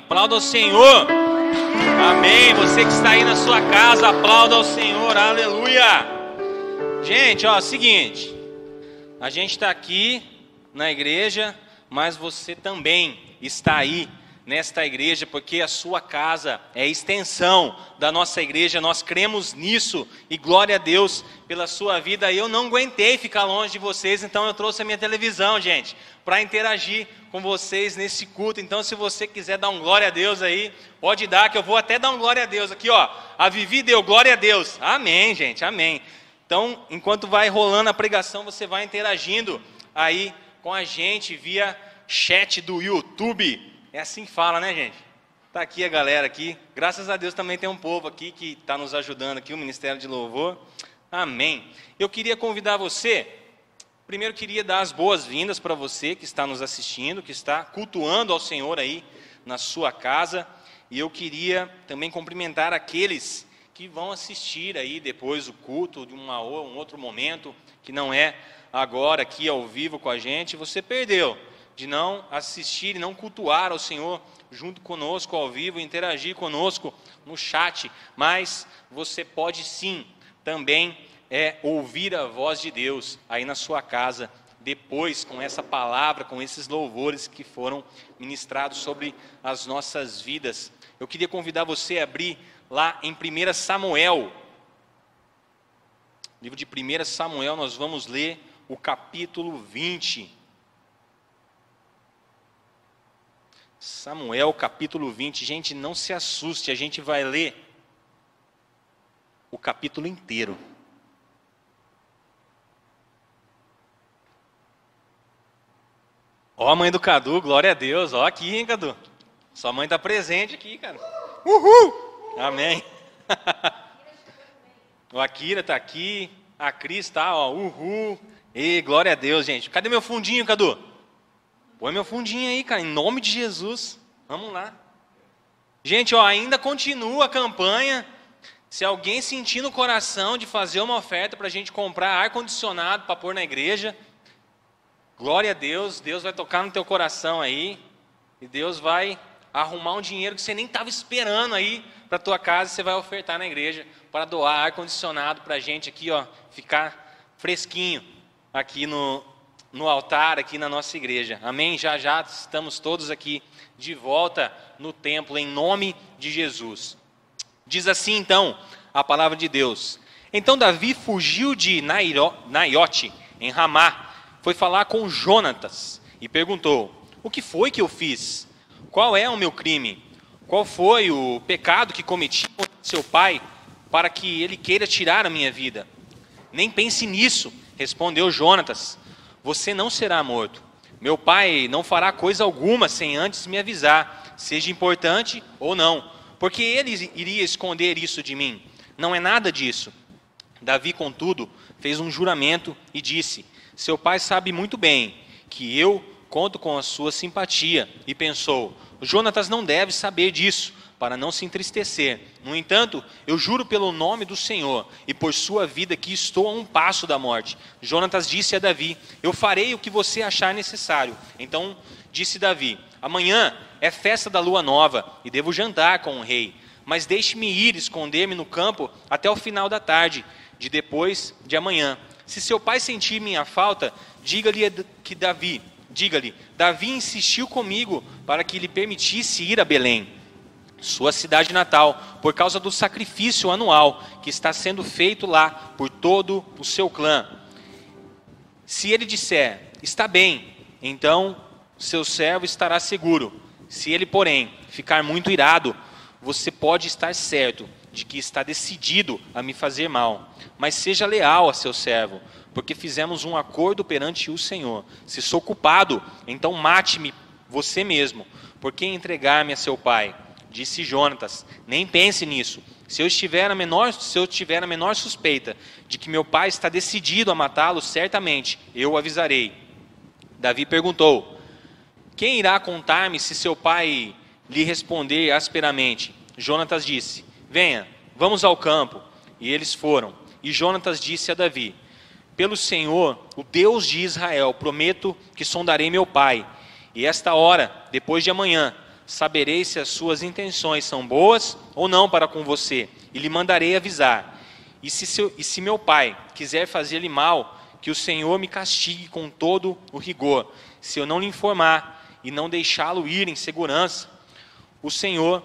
Aplauda ao Senhor. Amém. Você que está aí na sua casa, aplauda ao Senhor. Aleluia. Gente, ó, seguinte. A gente está aqui na igreja, mas você também está aí nesta igreja, porque a sua casa é extensão da nossa igreja, nós cremos nisso e glória a Deus pela sua vida. Eu não aguentei ficar longe de vocês, então eu trouxe a minha televisão, gente, para interagir com vocês nesse culto. Então, se você quiser dar um glória a Deus aí, pode dar, que eu vou até dar um glória a Deus aqui, ó. A Vivi deu glória a Deus. Amém, gente, amém. Então, enquanto vai rolando a pregação, você vai interagindo aí com a gente via chat do YouTube. É assim que fala, né, gente? Está aqui a galera aqui. Graças a Deus também tem um povo aqui que está nos ajudando aqui, o Ministério de Louvor. Amém. Eu queria convidar você. Primeiro queria dar as boas-vindas para você que está nos assistindo, que está cultuando ao Senhor aí na sua casa. E eu queria também cumprimentar aqueles que vão assistir aí depois o culto de uma, um outro momento, que não é agora aqui ao vivo com a gente. Você perdeu de não assistir e não cultuar ao Senhor junto conosco ao vivo, interagir conosco no chat, mas você pode sim também é ouvir a voz de Deus aí na sua casa depois com essa palavra, com esses louvores que foram ministrados sobre as nossas vidas. Eu queria convidar você a abrir lá em 1 Samuel. Livro de 1 Samuel, nós vamos ler o capítulo 20. Samuel capítulo 20. Gente, não se assuste, a gente vai ler o capítulo inteiro. Ó, a mãe do Cadu, glória a Deus. Ó, aqui, hein, Cadu. Sua mãe está presente aqui, cara. Uhul! Amém. o Akira está aqui. A Cris está, ó. Uhul. E glória a Deus, gente. Cadê meu fundinho, Cadu? Põe meu fundinho aí, cara, em nome de Jesus. Vamos lá. Gente, ó, ainda continua a campanha. Se alguém sentir no coração de fazer uma oferta para a gente comprar ar-condicionado para pôr na igreja, glória a Deus, Deus vai tocar no teu coração aí, e Deus vai arrumar um dinheiro que você nem estava esperando aí para tua casa, você vai ofertar na igreja para doar ar-condicionado para a gente aqui, ó, ficar fresquinho aqui no, no altar aqui na nossa igreja. Amém? Já já estamos todos aqui de volta no templo em nome de Jesus. Diz assim então a palavra de Deus. Então Davi fugiu de Naiote, em Ramá, foi falar com Jonatas e perguntou: O que foi que eu fiz? Qual é o meu crime? Qual foi o pecado que cometi contra seu pai para que ele queira tirar a minha vida? Nem pense nisso, respondeu Jonatas. Você não será morto. Meu pai não fará coisa alguma sem antes me avisar, seja importante ou não, porque ele iria esconder isso de mim. Não é nada disso. Davi, contudo, fez um juramento e disse: Seu pai sabe muito bem que eu conto com a sua simpatia. E pensou: Jonatas não deve saber disso, para não se entristecer. No entanto, eu juro pelo nome do Senhor e por sua vida que estou a um passo da morte. Jonatas disse a Davi: Eu farei o que você achar necessário. Então disse Davi: Amanhã é festa da lua nova e devo jantar com o rei. Mas deixe-me ir esconder-me no campo até o final da tarde, de depois de amanhã. Se seu pai sentir minha falta, diga-lhe que Davi, diga-lhe, Davi insistiu comigo para que lhe permitisse ir a Belém sua cidade natal, por causa do sacrifício anual que está sendo feito lá por todo o seu clã. Se ele disser, está bem, então seu servo estará seguro. Se ele, porém, ficar muito irado, você pode estar certo de que está decidido a me fazer mal. Mas seja leal a seu servo, porque fizemos um acordo perante o Senhor. Se sou culpado, então mate-me você mesmo, porque entregar-me a seu pai disse Jonatas: Nem pense nisso. Se eu estiver a menor, se eu tiver a menor suspeita de que meu pai está decidido a matá-lo, certamente eu o avisarei. Davi perguntou: Quem irá contar-me se seu pai lhe responder asperamente? Jonatas disse: Venha, vamos ao campo. E eles foram. E Jonatas disse a Davi: Pelo Senhor, o Deus de Israel, prometo que sondarei meu pai. E esta hora, depois de amanhã, saberei se as suas intenções são boas ou não para com você, e lhe mandarei avisar. E se, seu, e se meu pai quiser fazer-lhe mal, que o Senhor me castigue com todo o rigor, se eu não lhe informar e não deixá-lo ir em segurança. O Senhor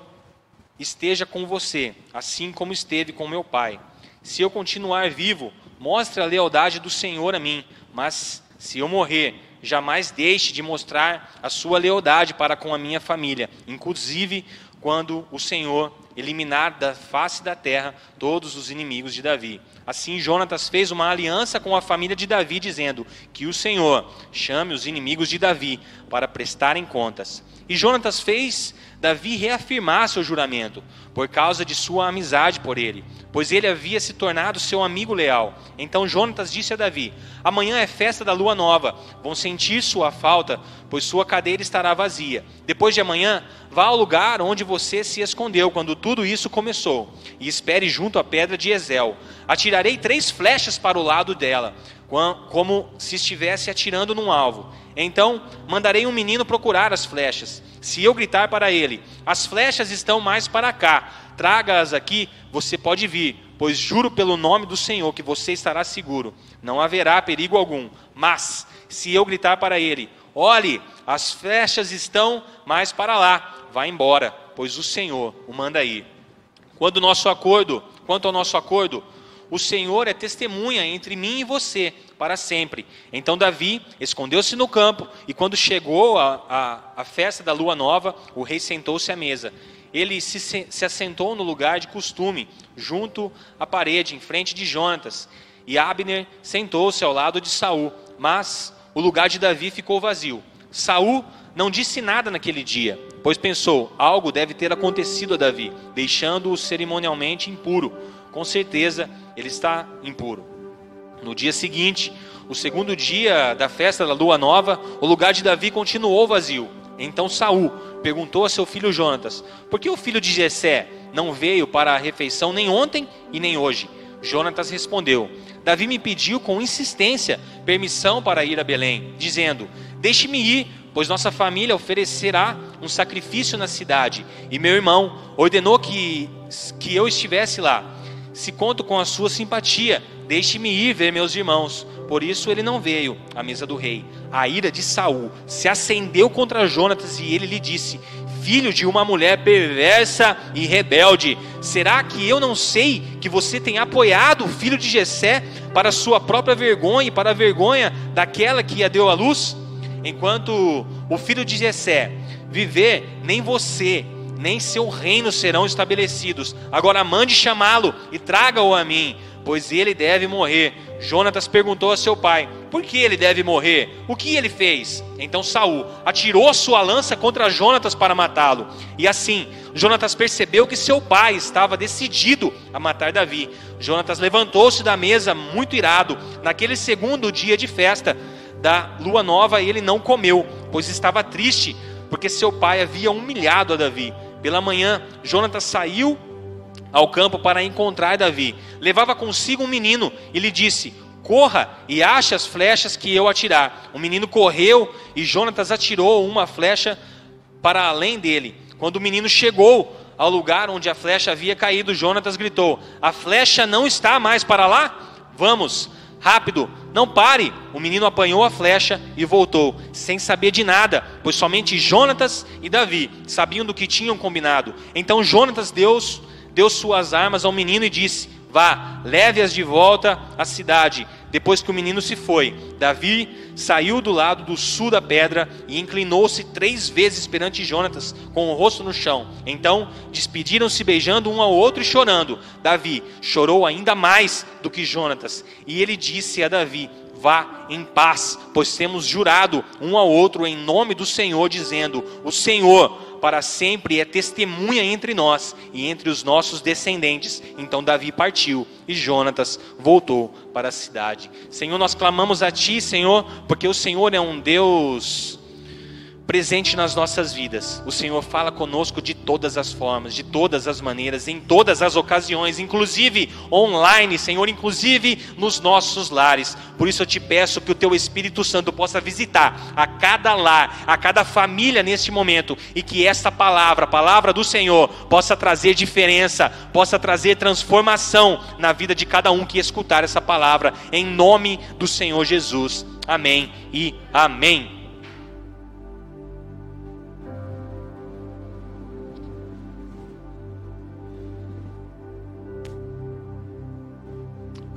esteja com você, assim como esteve com meu pai. Se eu continuar vivo, mostre a lealdade do Senhor a mim, mas se eu morrer, jamais deixe de mostrar a sua lealdade para com a minha família, inclusive quando o Senhor eliminar da face da terra todos os inimigos de Davi. Assim, Jonatas fez uma aliança com a família de Davi, dizendo que o Senhor chame os inimigos de Davi para prestarem contas. E Jonatas fez Davi reafirmar seu juramento, por causa de sua amizade por ele, pois ele havia se tornado seu amigo leal. Então Jonatas disse a Davi: Amanhã é festa da lua nova, vão sentir sua falta, pois sua cadeira estará vazia. Depois de amanhã, vá ao lugar onde você se escondeu quando tudo isso começou, e espere junto à pedra de Ezel. Atirarei três flechas para o lado dela, como se estivesse atirando num alvo. Então mandarei um menino procurar as flechas. Se eu gritar para ele: As flechas estão mais para cá, traga-as aqui, você pode vir, pois juro pelo nome do Senhor que você estará seguro. Não haverá perigo algum. Mas, se eu gritar para ele: Olhe, as flechas estão mais para lá, vá embora, pois o Senhor o manda ir. Quando nosso acordo, quanto ao nosso acordo, o Senhor é testemunha entre mim e você para sempre. Então Davi escondeu-se no campo, e quando chegou a, a, a festa da lua nova, o rei sentou-se à mesa. Ele se, se assentou no lugar de costume, junto à parede, em frente de Jonatas. E Abner sentou-se ao lado de Saul, mas o lugar de Davi ficou vazio. Saul não disse nada naquele dia, pois pensou: algo deve ter acontecido a Davi, deixando-o cerimonialmente impuro. Com certeza ele está impuro. No dia seguinte, o segundo dia da festa da lua nova, o lugar de Davi continuou vazio. Então Saul perguntou a seu filho Jonatas: Por que o filho de Jessé não veio para a refeição nem ontem e nem hoje? Jonatas respondeu: Davi me pediu com insistência permissão para ir a Belém, dizendo: Deixe-me ir, pois nossa família oferecerá um sacrifício na cidade, e meu irmão ordenou que, que eu estivesse lá. Se conto com a sua simpatia, Deixe-me ir ver meus irmãos. Por isso ele não veio à mesa do rei. A ira de Saul se acendeu contra Jonatas e ele lhe disse: Filho de uma mulher perversa e rebelde, será que eu não sei que você tem apoiado o filho de Jessé para sua própria vergonha e para a vergonha daquela que a deu à luz? Enquanto o filho de Jessé viver, nem você nem seu reino serão estabelecidos. Agora mande chamá-lo e traga-o a mim pois ele deve morrer. Jonatas perguntou a seu pai: Por que ele deve morrer? O que ele fez? Então Saul atirou sua lança contra Jonatas para matá-lo. E assim, Jonatas percebeu que seu pai estava decidido a matar Davi. Jonatas levantou-se da mesa muito irado. Naquele segundo dia de festa da lua nova, ele não comeu, pois estava triste, porque seu pai havia humilhado a Davi. Pela manhã, Jonatas saiu ao campo para encontrar Davi. Levava consigo um menino e lhe disse: Corra e ache as flechas que eu atirar. O menino correu e Jonatas atirou uma flecha para além dele. Quando o menino chegou ao lugar onde a flecha havia caído, Jonatas gritou: A flecha não está mais para lá? Vamos, rápido, não pare. O menino apanhou a flecha e voltou, sem saber de nada, pois somente Jonatas e Davi sabiam do que tinham combinado. Então Jonatas deu deu suas armas ao menino e disse: Vá, leve-as de volta à cidade. Depois que o menino se foi, Davi saiu do lado do sul da pedra e inclinou-se três vezes perante Jonatas, com o rosto no chão. Então despediram-se beijando um ao outro e chorando. Davi chorou ainda mais do que Jonatas, e ele disse a Davi: Vá em paz, pois temos jurado um ao outro em nome do Senhor, dizendo: O Senhor para sempre é testemunha entre nós e entre os nossos descendentes. Então Davi partiu e Jonatas voltou para a cidade. Senhor, nós clamamos a Ti, Senhor, porque o Senhor é um Deus presente nas nossas vidas. O Senhor fala conosco de todas as formas, de todas as maneiras, em todas as ocasiões, inclusive online, Senhor, inclusive nos nossos lares. Por isso eu te peço que o teu Espírito Santo possa visitar a cada lar, a cada família neste momento e que esta palavra, a palavra do Senhor, possa trazer diferença, possa trazer transformação na vida de cada um que escutar essa palavra, em nome do Senhor Jesus. Amém e amém.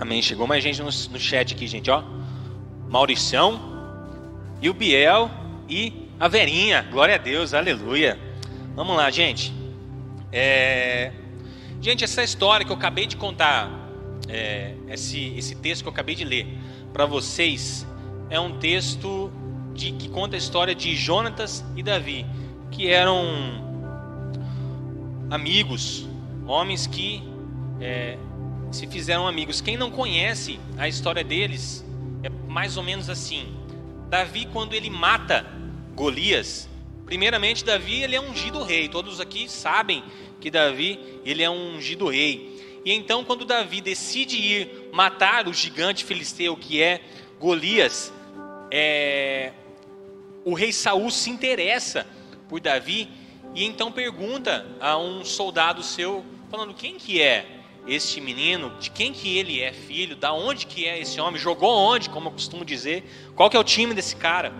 Amém. Chegou mais gente no, no chat aqui, gente, ó. Mauricião e o Biel e a Verinha. Glória a Deus, aleluia. Vamos lá, gente. É... Gente, essa história que eu acabei de contar, é... esse, esse texto que eu acabei de ler para vocês, é um texto de, que conta a história de Jonatas e Davi, que eram amigos, homens que é, se fizeram amigos. Quem não conhece a história deles é mais ou menos assim. Davi quando ele mata Golias, primeiramente Davi ele é ungido rei. Todos aqui sabem que Davi ele é ungido rei. E então quando Davi decide ir matar o gigante filisteu que é Golias, é, o rei Saul se interessa por Davi e então pergunta a um soldado seu falando quem que é este menino, de quem que ele é filho, da onde que é esse homem, jogou onde, como eu costumo dizer, qual que é o time desse cara.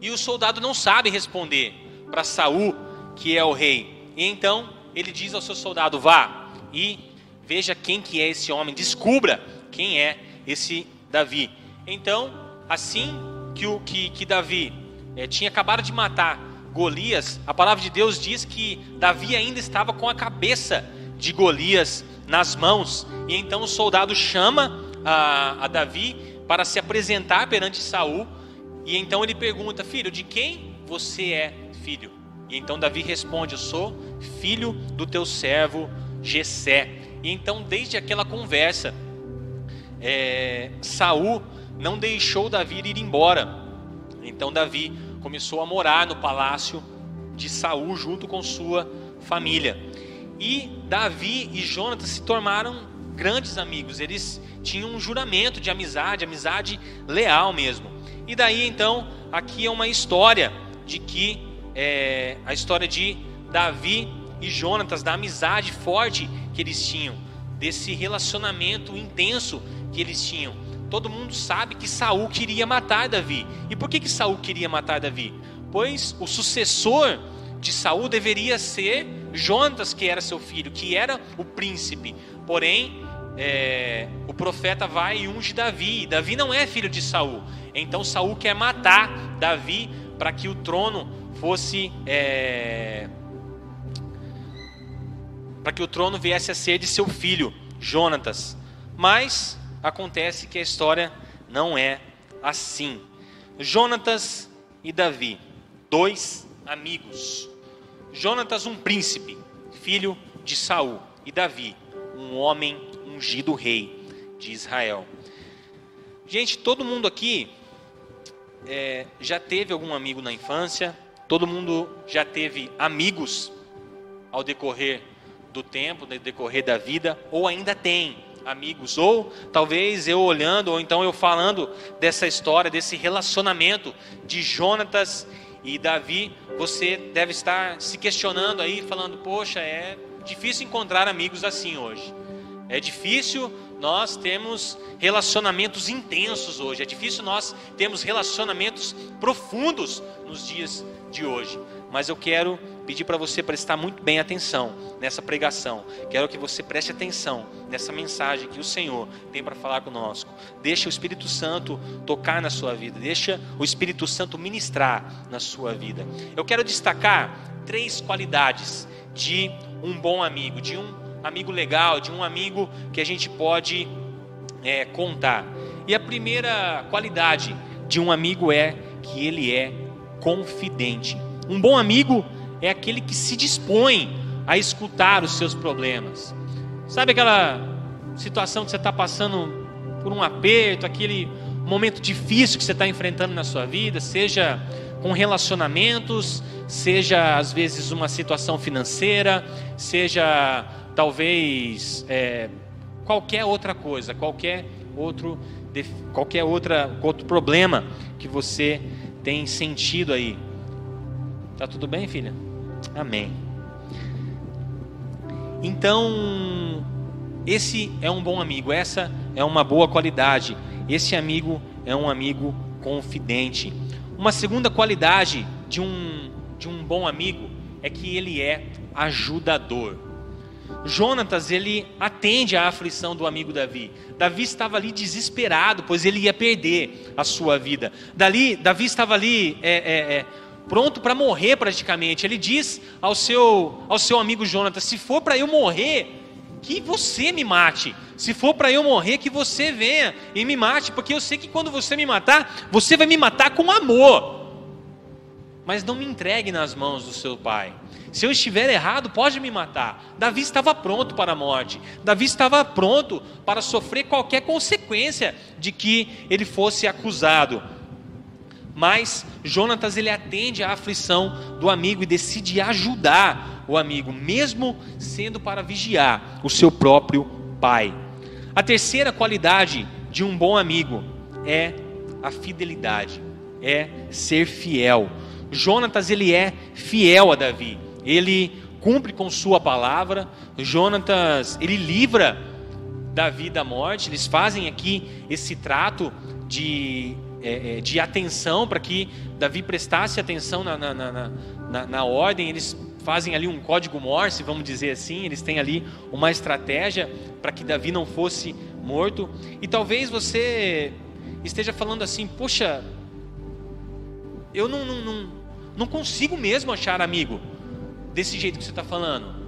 E o soldado não sabe responder para Saul, que é o rei. E então ele diz ao seu soldado: vá e veja quem que é esse homem, descubra quem é esse Davi. Então, assim que o que, que Davi é, tinha acabado de matar Golias, a palavra de Deus diz que Davi ainda estava com a cabeça de Golias nas mãos. E então o soldado chama a, a Davi para se apresentar perante Saul. E então ele pergunta: Filho, de quem você é filho? E então Davi responde: Eu sou filho do teu servo Gesé. E então, desde aquela conversa, é, Saul não deixou Davi ir embora. Então Davi começou a morar no palácio de Saul junto com sua família. E Davi e Jonatas se tornaram grandes amigos. Eles tinham um juramento de amizade, amizade leal mesmo. E daí então, aqui é uma história de que é, a história de Davi e Jonatas, da amizade forte que eles tinham, desse relacionamento intenso que eles tinham. Todo mundo sabe que Saul queria matar Davi. E por que, que Saul queria matar Davi? Pois o sucessor de Saul deveria ser Jonatas, que era seu filho, que era o príncipe. Porém, é, o profeta vai e unge Davi. Davi não é filho de Saul. Então Saul quer matar Davi para que o trono fosse é, para que o trono viesse a ser de seu filho Jonatas. Mas acontece que a história não é assim. Jonatas e Davi, dois amigos. Jonatas, um príncipe, filho de Saul, e Davi, um homem ungido rei de Israel. Gente, todo mundo aqui é, já teve algum amigo na infância, todo mundo já teve amigos ao decorrer do tempo, no decorrer da vida, ou ainda tem amigos, ou talvez eu olhando, ou então eu falando dessa história, desse relacionamento de Jonatas e Davi, você deve estar se questionando aí, falando: Poxa, é difícil encontrar amigos assim hoje. É difícil nós termos relacionamentos intensos hoje. É difícil nós termos relacionamentos profundos nos dias de hoje. Mas eu quero pedir para você prestar muito bem atenção nessa pregação. Quero que você preste atenção nessa mensagem que o Senhor tem para falar conosco. Deixa o Espírito Santo tocar na sua vida. Deixa o Espírito Santo ministrar na sua vida. Eu quero destacar três qualidades de um bom amigo, de um amigo legal, de um amigo que a gente pode é, contar. E a primeira qualidade de um amigo é que ele é confidente. Um bom amigo é aquele que se dispõe a escutar os seus problemas. Sabe aquela situação que você está passando por um aperto, aquele momento difícil que você está enfrentando na sua vida, seja com relacionamentos, seja às vezes uma situação financeira, seja talvez é, qualquer outra coisa, qualquer outro, qualquer outra, outro problema que você tem sentido aí. Tá tudo bem, filha? Amém. Então, esse é um bom amigo, essa é uma boa qualidade. Esse amigo é um amigo confidente. Uma segunda qualidade de um, de um bom amigo é que ele é ajudador. Jonatas, ele atende à aflição do amigo Davi. Davi estava ali desesperado, pois ele ia perder a sua vida. Dali, Davi estava ali é, é, é, pronto para morrer praticamente. Ele diz ao seu, ao seu amigo Jonatas: Se for para eu morrer, que você me mate. Se for para eu morrer, que você venha e me mate, porque eu sei que quando você me matar, você vai me matar com amor. Mas não me entregue nas mãos do seu pai. Se eu estiver errado, pode me matar. Davi estava pronto para a morte. Davi estava pronto para sofrer qualquer consequência de que ele fosse acusado. Mas Jonatas ele atende à aflição do amigo e decide ajudar o amigo, mesmo sendo para vigiar o seu próprio pai. A terceira qualidade de um bom amigo é a fidelidade, é ser fiel. Jonatas ele é fiel a Davi ele cumpre com sua palavra. Jonatas, ele livra Davi da morte. Eles fazem aqui esse trato de, é, é de atenção para que Davi prestasse atenção na, na, na, na, ordem. Eles fazem ali um código Morse, vamos dizer assim. Eles têm ali uma estratégia para que Davi não fosse morto. E talvez você esteja falando assim: poxa, eu não, não, não, não consigo mesmo achar amigo desse jeito que você está falando.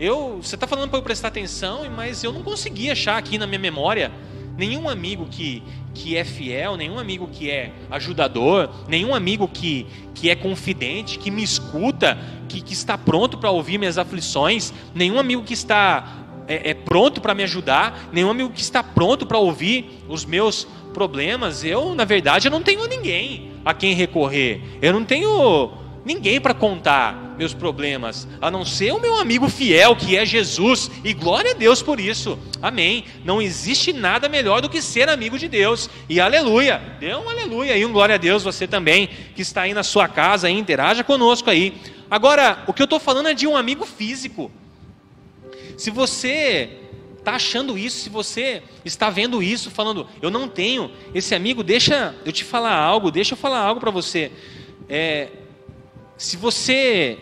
Eu, você está falando para eu prestar atenção, mas eu não consegui achar aqui na minha memória nenhum amigo que, que é fiel, nenhum amigo que é ajudador, nenhum amigo que, que é confidente, que me escuta, que, que está pronto para ouvir minhas aflições, nenhum amigo que está é, é pronto para me ajudar, nenhum amigo que está pronto para ouvir os meus problemas. Eu, na verdade, eu não tenho ninguém a quem recorrer. Eu não tenho ninguém para contar meus problemas, a não ser o meu amigo fiel, que é Jesus, e glória a Deus por isso, amém. Não existe nada melhor do que ser amigo de Deus, e aleluia, dê um aleluia e um glória a Deus, você também, que está aí na sua casa, interaja conosco aí. Agora, o que eu estou falando é de um amigo físico. Se você está achando isso, se você está vendo isso, falando, eu não tenho esse amigo, deixa eu te falar algo, deixa eu falar algo para você. É, se você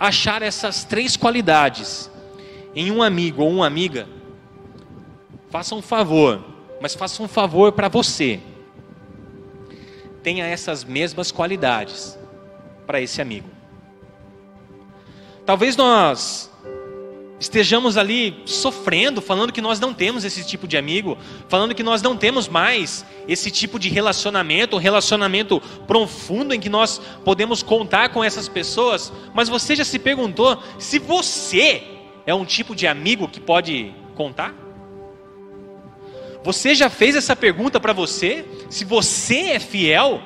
achar essas três qualidades em um amigo ou uma amiga, faça um favor, mas faça um favor para você. Tenha essas mesmas qualidades para esse amigo. Talvez nós estejamos ali sofrendo, falando que nós não temos esse tipo de amigo, falando que nós não temos mais esse tipo de relacionamento, um relacionamento profundo em que nós podemos contar com essas pessoas, mas você já se perguntou se você é um tipo de amigo que pode contar? Você já fez essa pergunta para você? Se você é fiel?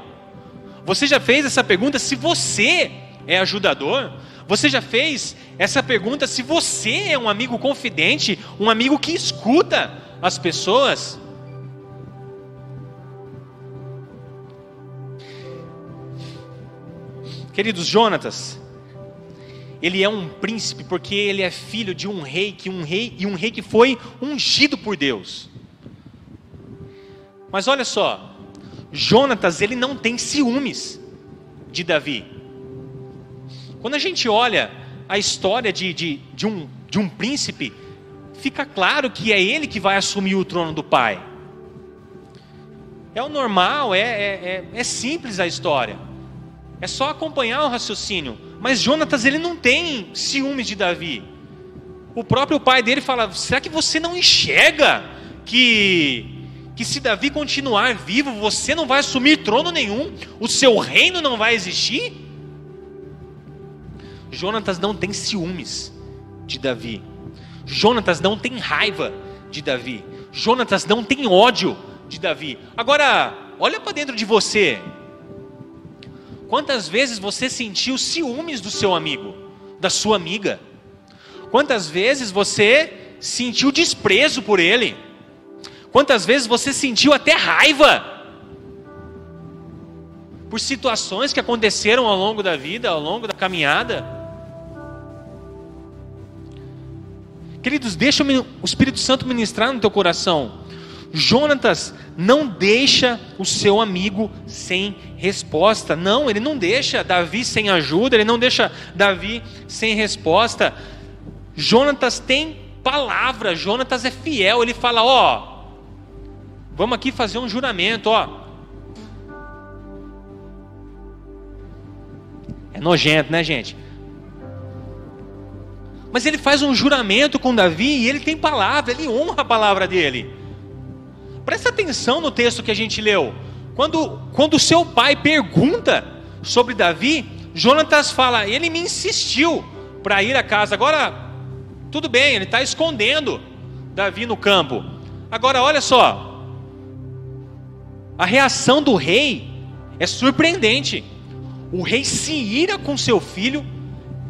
Você já fez essa pergunta se você é ajudador? Você já fez essa pergunta se você é um amigo confidente, um amigo que escuta as pessoas? Queridos Jonatas, ele é um príncipe porque ele é filho de um rei que um rei e um rei que foi ungido por Deus. Mas olha só, Jonatas ele não tem ciúmes de Davi. Quando a gente olha a história de, de, de, um, de um príncipe, fica claro que é ele que vai assumir o trono do pai. É o normal, é, é, é, é simples a história. É só acompanhar o raciocínio. Mas Jonatas ele não tem ciúmes de Davi. O próprio pai dele fala: será que você não enxerga que que se Davi continuar vivo, você não vai assumir trono nenhum, o seu reino não vai existir? Jonatas não tem ciúmes de Davi. Jonatas não tem raiva de Davi. Jonatas não tem ódio de Davi. Agora, olha para dentro de você. Quantas vezes você sentiu ciúmes do seu amigo, da sua amiga? Quantas vezes você sentiu desprezo por ele? Quantas vezes você sentiu até raiva por situações que aconteceram ao longo da vida, ao longo da caminhada? Queridos, deixa o Espírito Santo ministrar no teu coração. Jonatas não deixa o seu amigo sem resposta. Não, ele não deixa Davi sem ajuda, ele não deixa Davi sem resposta. Jonatas tem palavra, Jonatas é fiel, ele fala: Ó, vamos aqui fazer um juramento, ó. É nojento, né, gente? Mas ele faz um juramento com Davi e ele tem palavra, ele honra a palavra dele. Presta atenção no texto que a gente leu. Quando, quando seu pai pergunta sobre Davi, Jonatas fala: ele me insistiu para ir à casa. Agora, tudo bem, ele está escondendo Davi no campo. Agora, olha só. A reação do rei é surpreendente. O rei se ira com seu filho,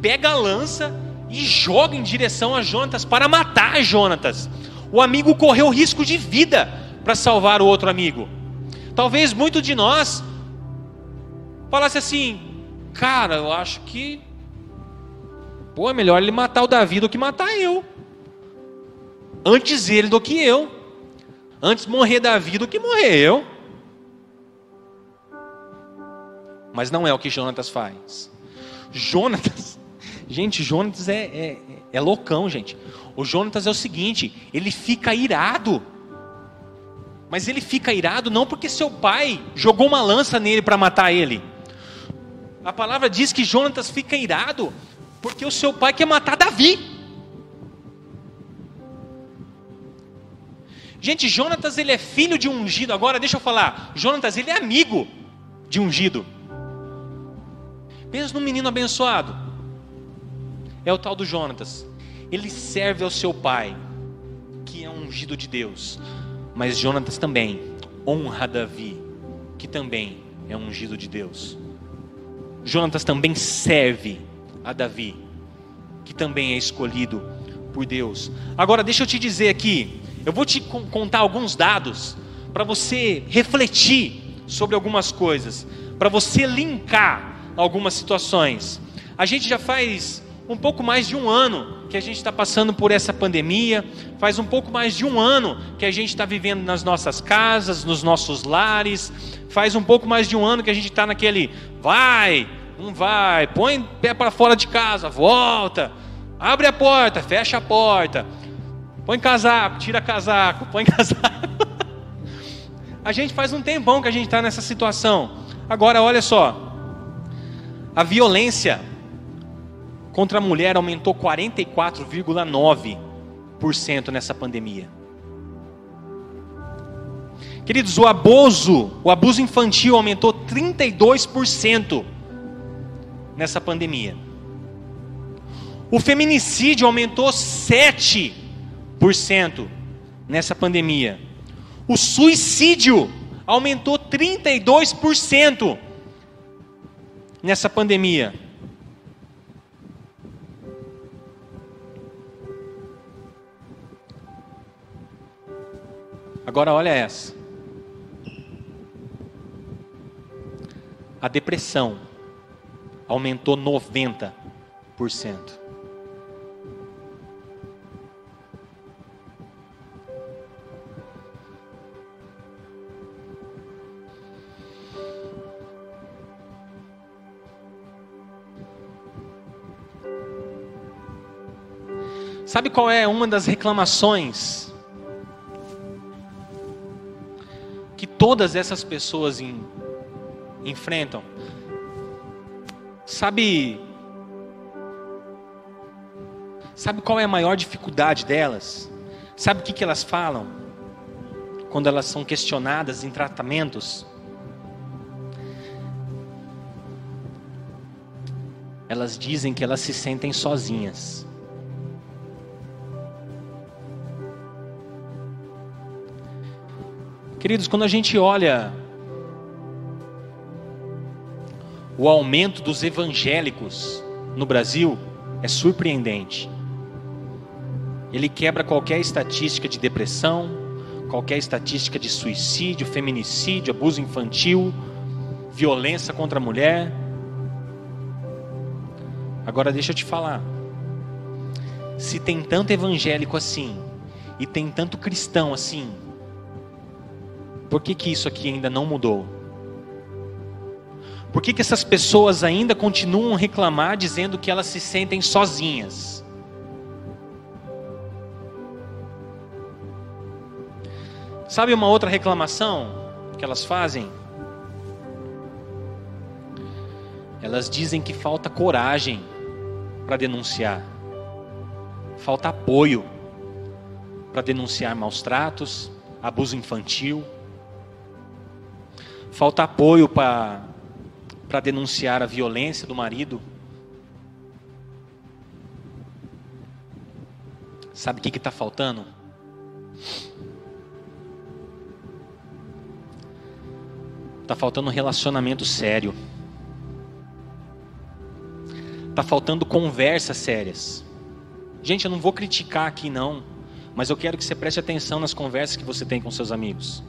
pega a lança e joga em direção a Jonatas para matar Jonatas. O amigo correu risco de vida para salvar o outro amigo. Talvez muito de nós falasse assim: "Cara, eu acho que pô, é melhor ele matar o Davi do que matar eu. Antes ele do que eu. Antes morrer Davi do que morrer eu." Mas não é o que Jonatas faz. Jonatas, gente, Jonatas é, é, é loucão, gente. O Jonatas é o seguinte: ele fica irado mas ele fica irado não porque seu pai jogou uma lança nele para matar ele. A palavra diz que Jonatas fica irado porque o seu pai quer matar Davi. Gente, Jonatas ele é filho de um ungido. Agora deixa eu falar, Jonatas ele é amigo de ungido. Pensa num menino abençoado. É o tal do Jonatas. Ele serve ao seu pai, que é ungido de Deus. Mas Jonatas também honra Davi, que também é ungido de Deus. Jonatas também serve a Davi, que também é escolhido por Deus. Agora, deixa eu te dizer aqui, eu vou te contar alguns dados para você refletir sobre algumas coisas, para você linkar algumas situações. A gente já faz um pouco mais de um ano que a gente está passando por essa pandemia, faz um pouco mais de um ano que a gente está vivendo nas nossas casas, nos nossos lares, faz um pouco mais de um ano que a gente está naquele vai, não vai, põe pé para fora de casa, volta, abre a porta, fecha a porta, põe casaco, tira casaco, põe casaco. a gente faz um tempão que a gente está nessa situação. Agora, olha só, a violência contra a mulher aumentou 44,9% nessa pandemia. Queridos, o abuso, o abuso infantil aumentou 32% nessa pandemia. O feminicídio aumentou 7% nessa pandemia. O suicídio aumentou 32% nessa pandemia. Agora olha essa. A depressão aumentou 90%. Sabe qual é uma das reclamações todas essas pessoas em, enfrentam. Sabe Sabe qual é a maior dificuldade delas? Sabe o que, que elas falam? Quando elas são questionadas em tratamentos? Elas dizem que elas se sentem sozinhas. Queridos, quando a gente olha o aumento dos evangélicos no Brasil é surpreendente. Ele quebra qualquer estatística de depressão, qualquer estatística de suicídio, feminicídio, abuso infantil, violência contra a mulher. Agora deixa eu te falar. Se tem tanto evangélico assim e tem tanto cristão assim, por que que isso aqui ainda não mudou? Por que, que essas pessoas ainda continuam a reclamar dizendo que elas se sentem sozinhas? Sabe uma outra reclamação que elas fazem? Elas dizem que falta coragem para denunciar, falta apoio para denunciar maus tratos, abuso infantil, falta apoio para denunciar a violência do marido. Sabe o que está faltando? Está faltando um relacionamento sério. Está faltando conversas sérias. Gente, eu não vou criticar aqui não, mas eu quero que você preste atenção nas conversas que você tem com seus amigos.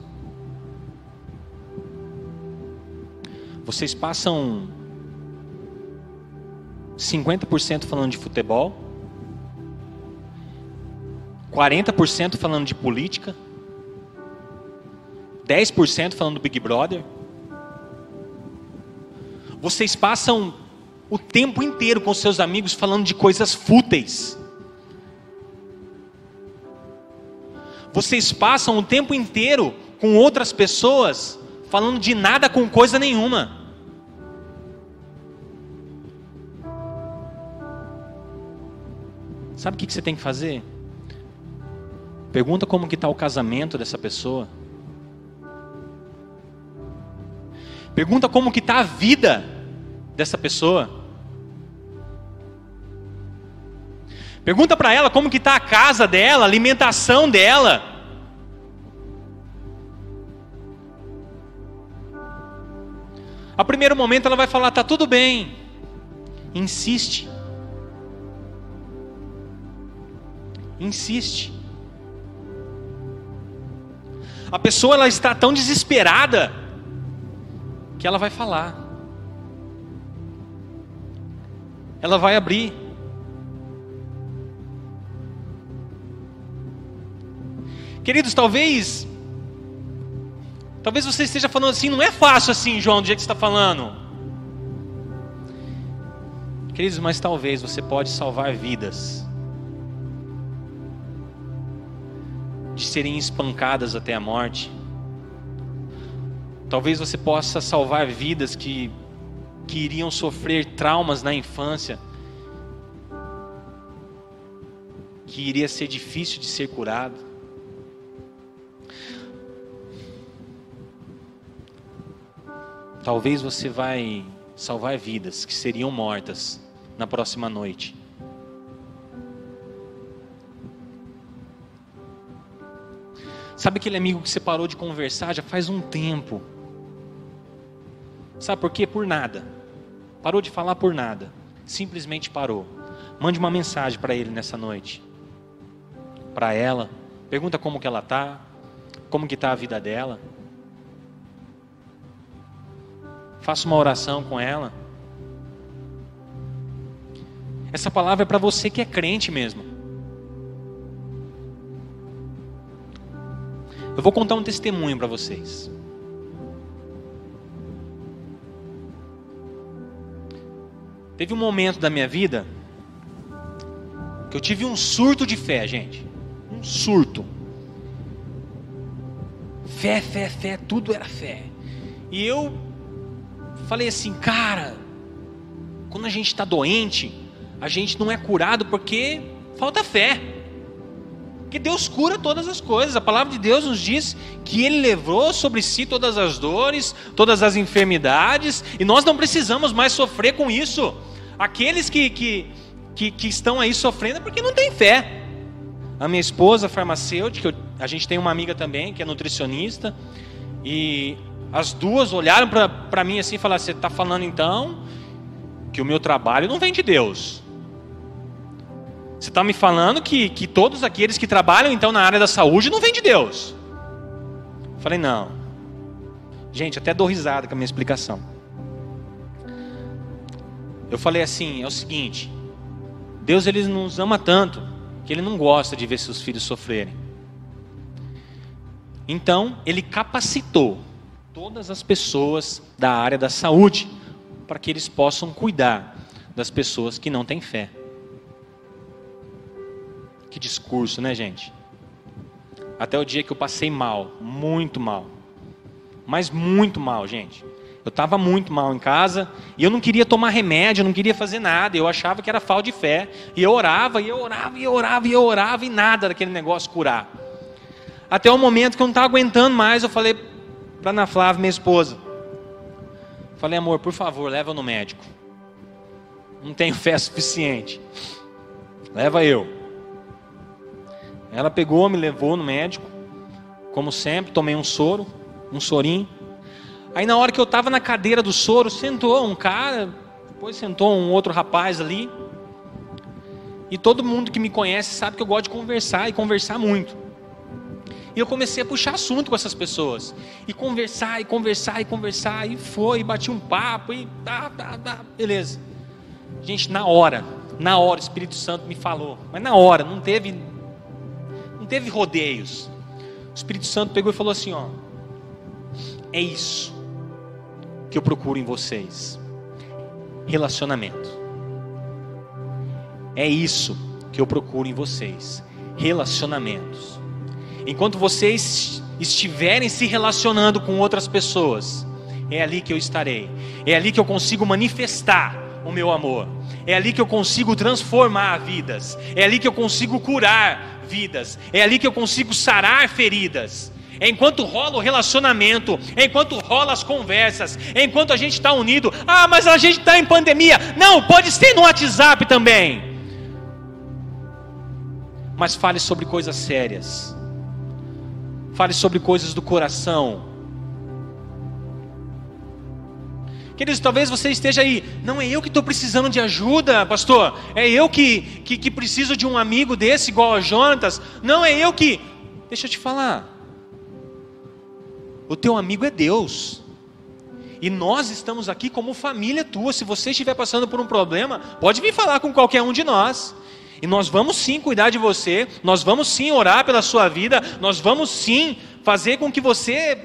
Vocês passam 50% falando de futebol, 40% falando de política, 10% falando do Big Brother. Vocês passam o tempo inteiro com seus amigos falando de coisas fúteis. Vocês passam o tempo inteiro com outras pessoas falando de nada com coisa nenhuma. Sabe o que você tem que fazer? Pergunta como que está o casamento dessa pessoa. Pergunta como que está a vida dessa pessoa. Pergunta para ela como que está a casa dela, a alimentação dela. A primeiro momento ela vai falar: tá tudo bem. Insiste. Insiste. A pessoa ela está tão desesperada que ela vai falar. Ela vai abrir. Queridos, talvez Talvez você esteja falando assim, não é fácil assim, João, do jeito que você está falando. Queridos, mas talvez você pode salvar vidas de serem espancadas até a morte. Talvez você possa salvar vidas que, que iriam sofrer traumas na infância, que iria ser difícil de ser curado. Talvez você vai salvar vidas que seriam mortas na próxima noite. Sabe aquele amigo que você parou de conversar já faz um tempo? Sabe por quê? Por nada. Parou de falar por nada. Simplesmente parou. Mande uma mensagem para ele nessa noite. Para ela. Pergunta como que ela tá, como que tá a vida dela. Faça uma oração com ela. Essa palavra é para você que é crente mesmo. Eu vou contar um testemunho para vocês. Teve um momento da minha vida que eu tive um surto de fé, gente. Um surto. Fé, fé, fé, tudo era fé. E eu falei assim, cara, quando a gente está doente, a gente não é curado porque falta fé. Porque Deus cura todas as coisas. A palavra de Deus nos diz que Ele levou sobre si todas as dores, todas as enfermidades, e nós não precisamos mais sofrer com isso. Aqueles que, que, que, que estão aí sofrendo é porque não têm fé. A minha esposa, farmacêutica, a gente tem uma amiga também que é nutricionista, e As duas olharam para mim assim e falaram: Você está falando então que o meu trabalho não vem de Deus? Você está me falando que, que todos aqueles que trabalham então na área da saúde não vêm de Deus? Eu falei: Não. Gente, até dou risada com a minha explicação. Eu falei assim: É o seguinte. Deus ele nos ama tanto que ele não gosta de ver seus filhos sofrerem. Então, ele capacitou todas as pessoas da área da saúde para que eles possam cuidar das pessoas que não têm fé. Que discurso, né, gente? Até o dia que eu passei mal, muito mal. Mas muito mal, gente. Eu estava muito mal em casa e eu não queria tomar remédio, eu não queria fazer nada. Eu achava que era falta de fé. E eu orava, e eu orava, e eu orava, e eu orava, e nada daquele negócio curar. Até o momento que eu não estava aguentando mais, eu falei para Ana Flávia, minha esposa. Falei, amor, por favor, leva no médico. Não tenho fé suficiente. Leva eu. Ela pegou, me levou no médico. Como sempre, tomei um soro, um sorinho. Aí na hora que eu estava na cadeira do soro, sentou um cara, depois sentou um outro rapaz ali. E todo mundo que me conhece sabe que eu gosto de conversar e conversar muito. E eu comecei a puxar assunto com essas pessoas. E conversar, e conversar, e conversar. E foi, e bati um papo, e tá, tá, tá, beleza. Gente, na hora, na hora o Espírito Santo me falou. Mas na hora, não teve, não teve rodeios. O Espírito Santo pegou e falou assim: ó, é isso que eu procuro em vocês: relacionamento. É isso que eu procuro em vocês: relacionamentos. Enquanto vocês estiverem se relacionando com outras pessoas, é ali que eu estarei. É ali que eu consigo manifestar o meu amor. É ali que eu consigo transformar vidas. É ali que eu consigo curar vidas. É ali que eu consigo sarar feridas enquanto rola o relacionamento, enquanto rola as conversas, enquanto a gente está unido. Ah, mas a gente está em pandemia. Não, pode ser no WhatsApp também. Mas fale sobre coisas sérias. Fale sobre coisas do coração. Queridos, talvez você esteja aí, não é eu que estou precisando de ajuda, pastor, é eu que, que, que preciso de um amigo desse, igual a Jonatas, não é eu que. Deixa eu te falar, o teu amigo é Deus. E nós estamos aqui como família tua. Se você estiver passando por um problema, pode vir falar com qualquer um de nós. E nós vamos sim cuidar de você, nós vamos sim orar pela sua vida, nós vamos sim fazer com que você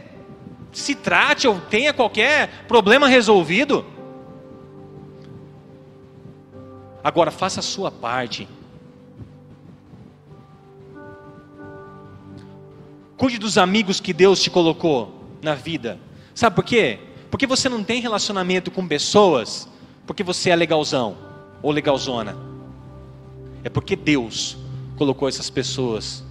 se trate ou tenha qualquer problema resolvido. Agora faça a sua parte. Cuide dos amigos que Deus te colocou na vida. Sabe por quê? Porque você não tem relacionamento com pessoas porque você é legalzão ou legalzona. É porque Deus colocou essas pessoas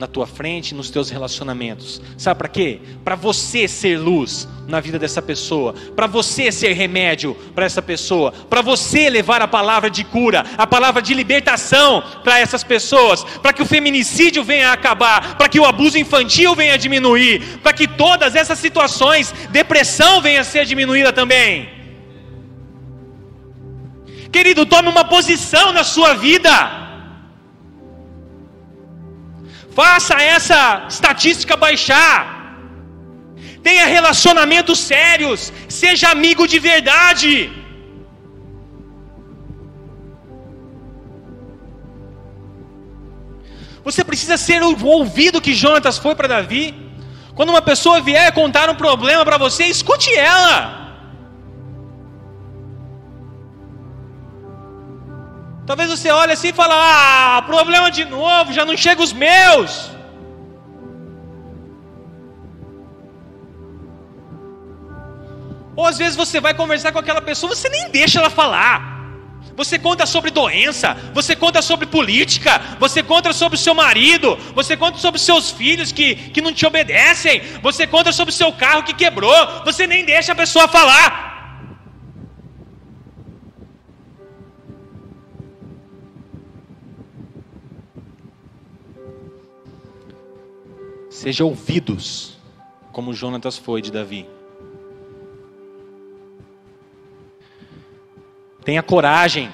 na tua frente, nos teus relacionamentos. Sabe para quê? Para você ser luz na vida dessa pessoa, para você ser remédio para essa pessoa, para você levar a palavra de cura, a palavra de libertação para essas pessoas, para que o feminicídio venha a acabar, para que o abuso infantil venha a diminuir, para que todas essas situações, depressão venha a ser diminuída também. Querido, tome uma posição na sua vida. Faça essa estatística baixar. Tenha relacionamentos sérios. Seja amigo de verdade. Você precisa ser o ouvido que Jonatas foi para Davi. Quando uma pessoa vier contar um problema para você, escute ela. Talvez você olhe assim e fale: Ah, problema de novo, já não chega os meus. Ou às vezes você vai conversar com aquela pessoa, você nem deixa ela falar. Você conta sobre doença, você conta sobre política, você conta sobre o seu marido, você conta sobre seus filhos que, que não te obedecem, você conta sobre o seu carro que quebrou, você nem deixa a pessoa falar. Seja ouvidos como Jonatas foi de Davi. Tenha coragem,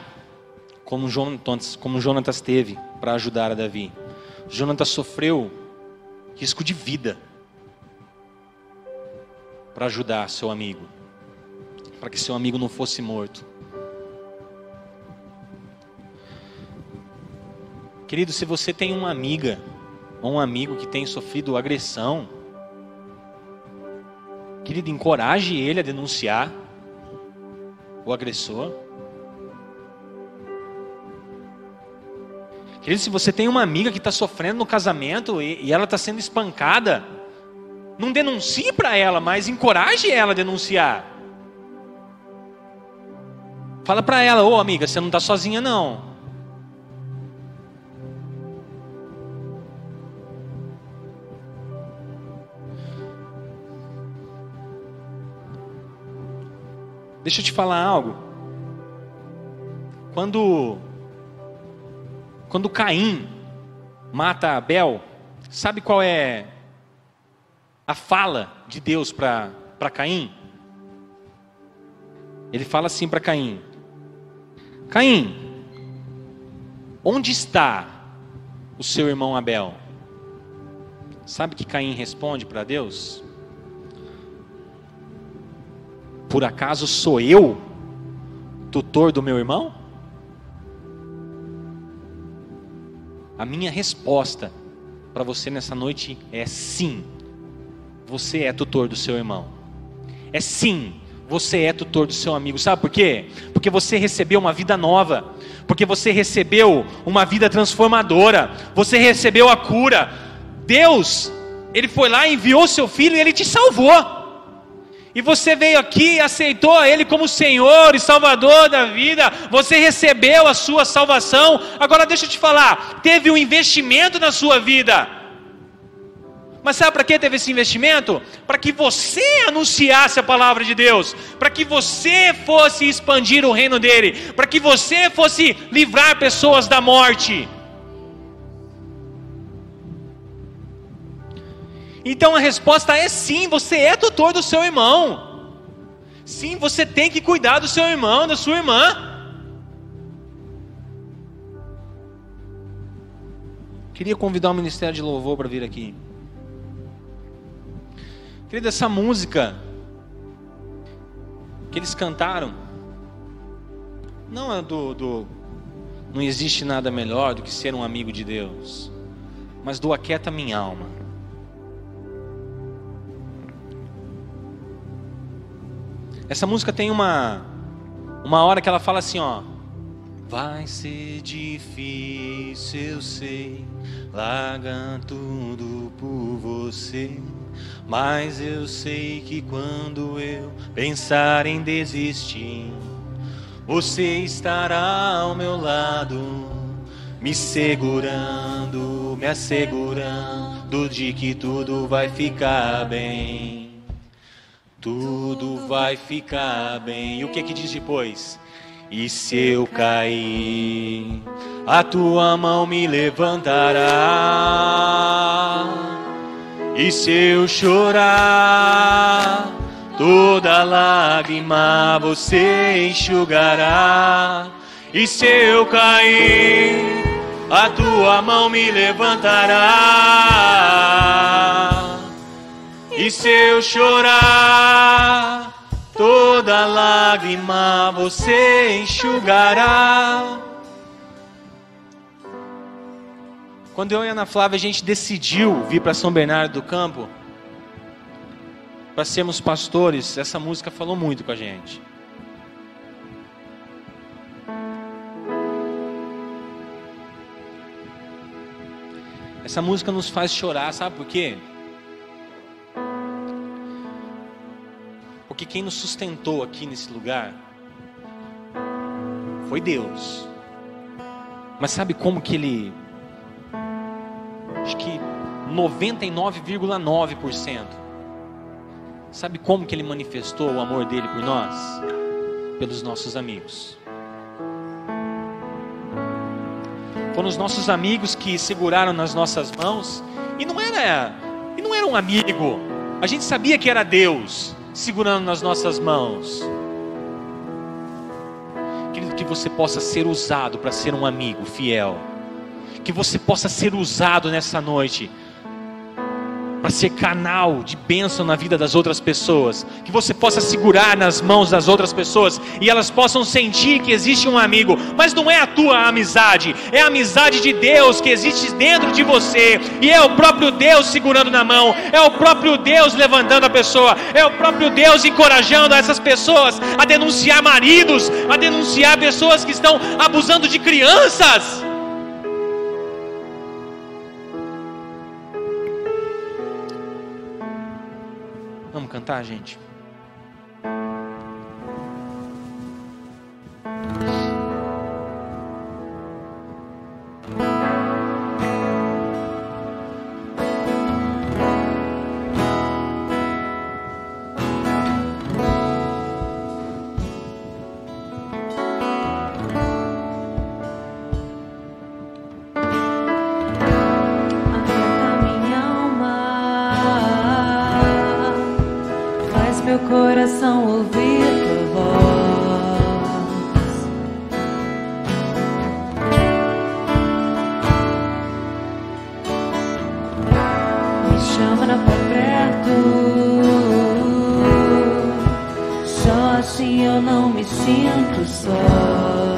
como Jonatas, como Jonatas teve para ajudar a Davi. Jonatas sofreu risco de vida para ajudar seu amigo, para que seu amigo não fosse morto. Querido, se você tem uma amiga ou um amigo que tem sofrido agressão, querido, encoraje ele a denunciar o agressor. Querido, se você tem uma amiga que está sofrendo no casamento e, e ela está sendo espancada, não denuncie para ela, mas encoraje ela a denunciar. Fala para ela, ô amiga, você não está sozinha não. Deixa eu te falar algo. Quando quando Caim mata Abel, sabe qual é a fala de Deus para Caim? Ele fala assim para Caim: Caim, onde está o seu irmão Abel? Sabe que Caim responde para Deus? Por acaso sou eu tutor do meu irmão? A minha resposta para você nessa noite é sim. Você é tutor do seu irmão. É sim, você é tutor do seu amigo. Sabe por quê? Porque você recebeu uma vida nova. Porque você recebeu uma vida transformadora. Você recebeu a cura. Deus, Ele foi lá, enviou seu filho e Ele te salvou e você veio aqui e aceitou Ele como Senhor e Salvador da vida, você recebeu a sua salvação. Agora deixa eu te falar: teve um investimento na sua vida. Mas sabe para que teve esse investimento? Para que você anunciasse a palavra de Deus, para que você fosse expandir o reino dele, para que você fosse livrar pessoas da morte. Então a resposta é sim, você é tutor do seu irmão. Sim, você tem que cuidar do seu irmão, da sua irmã. Queria convidar o Ministério de Louvor para vir aqui. Querida, essa música que eles cantaram não é do, do não existe nada melhor do que ser um amigo de Deus, mas do aquieta minha alma. Essa música tem uma uma hora que ela fala assim, ó: Vai ser difícil, eu sei, largar tudo por você. Mas eu sei que quando eu pensar em desistir, você estará ao meu lado, me segurando, me assegurando de que tudo vai ficar bem tudo vai ficar bem. E o que que diz depois? E se eu cair, a tua mão me levantará. E se eu chorar, toda lágrima você enxugará. E se eu cair, a tua mão me levantará. E se eu chorar, toda lágrima você enxugará. Quando eu e a Ana Flávia a gente decidiu vir para São Bernardo do Campo para sermos pastores, essa música falou muito com a gente. Essa música nos faz chorar, sabe por quê? Porque quem nos sustentou aqui nesse lugar foi Deus. Mas sabe como que ele acho que 99,9%. Sabe como que ele manifestou o amor dele por nós? Pelos nossos amigos. Foram os nossos amigos que seguraram nas nossas mãos e não era e não era um amigo A gente sabia que era Deus segurando nas nossas mãos. Querido, que você possa ser usado para ser um amigo fiel. Que você possa ser usado nessa noite para ser canal de bênção na vida das outras pessoas, que você possa segurar nas mãos das outras pessoas e elas possam sentir que existe um amigo, mas não é a tua amizade, é a amizade de Deus que existe dentro de você, e é o próprio Deus segurando na mão, é o próprio Deus levantando a pessoa, é o próprio Deus encorajando essas pessoas a denunciar maridos, a denunciar pessoas que estão abusando de crianças. Cantar, gente? Vai ser difícil, eu sei.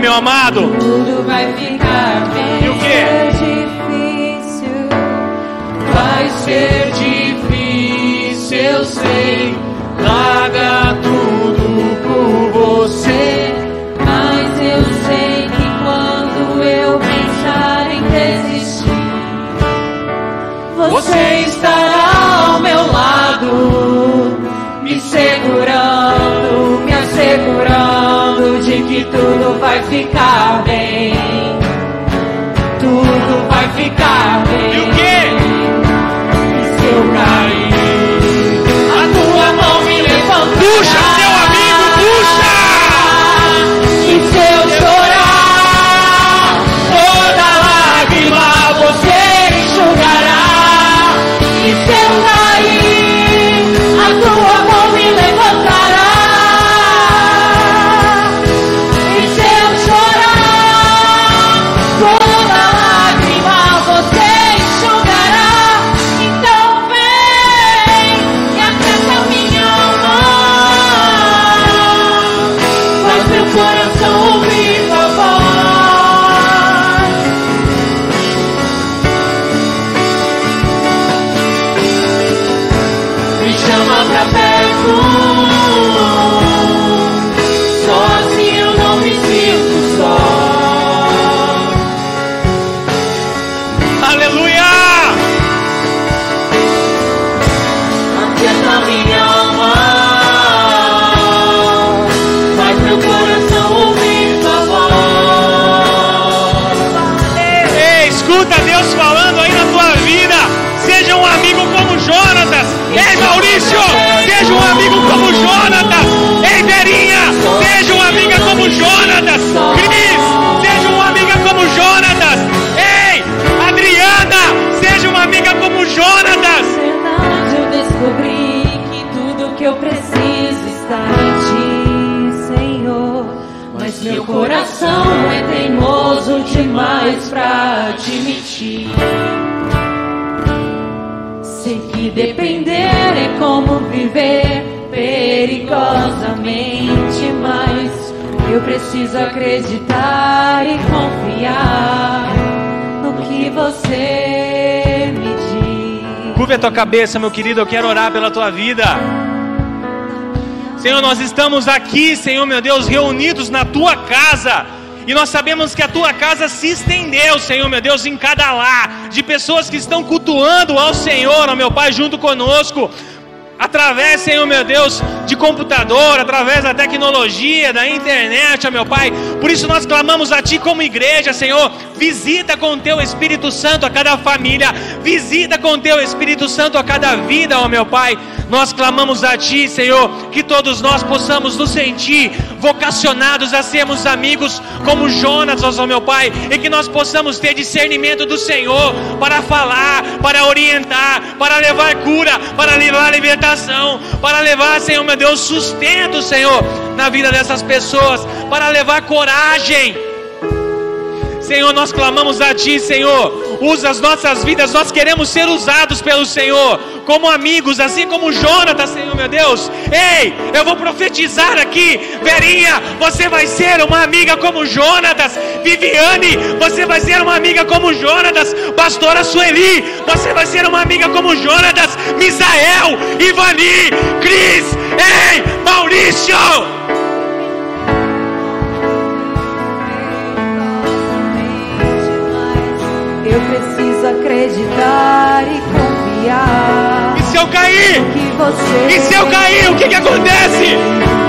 Meu amado. Tudo vai ficar que tudo vai ficar bem. Chorar, cabeça, meu querido, eu quero orar pela tua vida. Senhor, nós estamos aqui, Senhor meu Deus, reunidos na tua casa. E nós sabemos que a tua casa se estendeu, Senhor meu Deus, em cada lar, de pessoas que estão cultuando ao Senhor, ó meu Pai, junto conosco. Através, Senhor meu Deus, de computador, através da tecnologia, da internet, ó meu Pai. Por isso nós clamamos a Ti como igreja, Senhor. Visita com Teu Espírito Santo a cada família, visita com Teu Espírito Santo a cada vida, ó meu Pai. Nós clamamos a Ti, Senhor, que todos nós possamos nos sentir vocacionados a sermos amigos como Jonas, ó meu Pai, e que nós possamos ter discernimento do Senhor para falar, para orientar, para levar cura, para levar libertação, para levar, Senhor meu Deus, sustento, Senhor, na vida dessas pessoas, para levar coragem. Senhor, nós clamamos a Ti, Senhor. Usa as nossas vidas, nós queremos ser usados pelo Senhor, como amigos, assim como Jonatas, Senhor meu Deus. Ei, eu vou profetizar aqui, Verinha, você vai ser uma amiga como Jonatas. Viviane, você vai ser uma amiga como Jonatas. Pastora Sueli, você vai ser uma amiga como Jonatas. Misael, Ivani, Cris, ei, Maurício. Acreditar e confiar E se eu cair? E se eu cair, o que que acontece?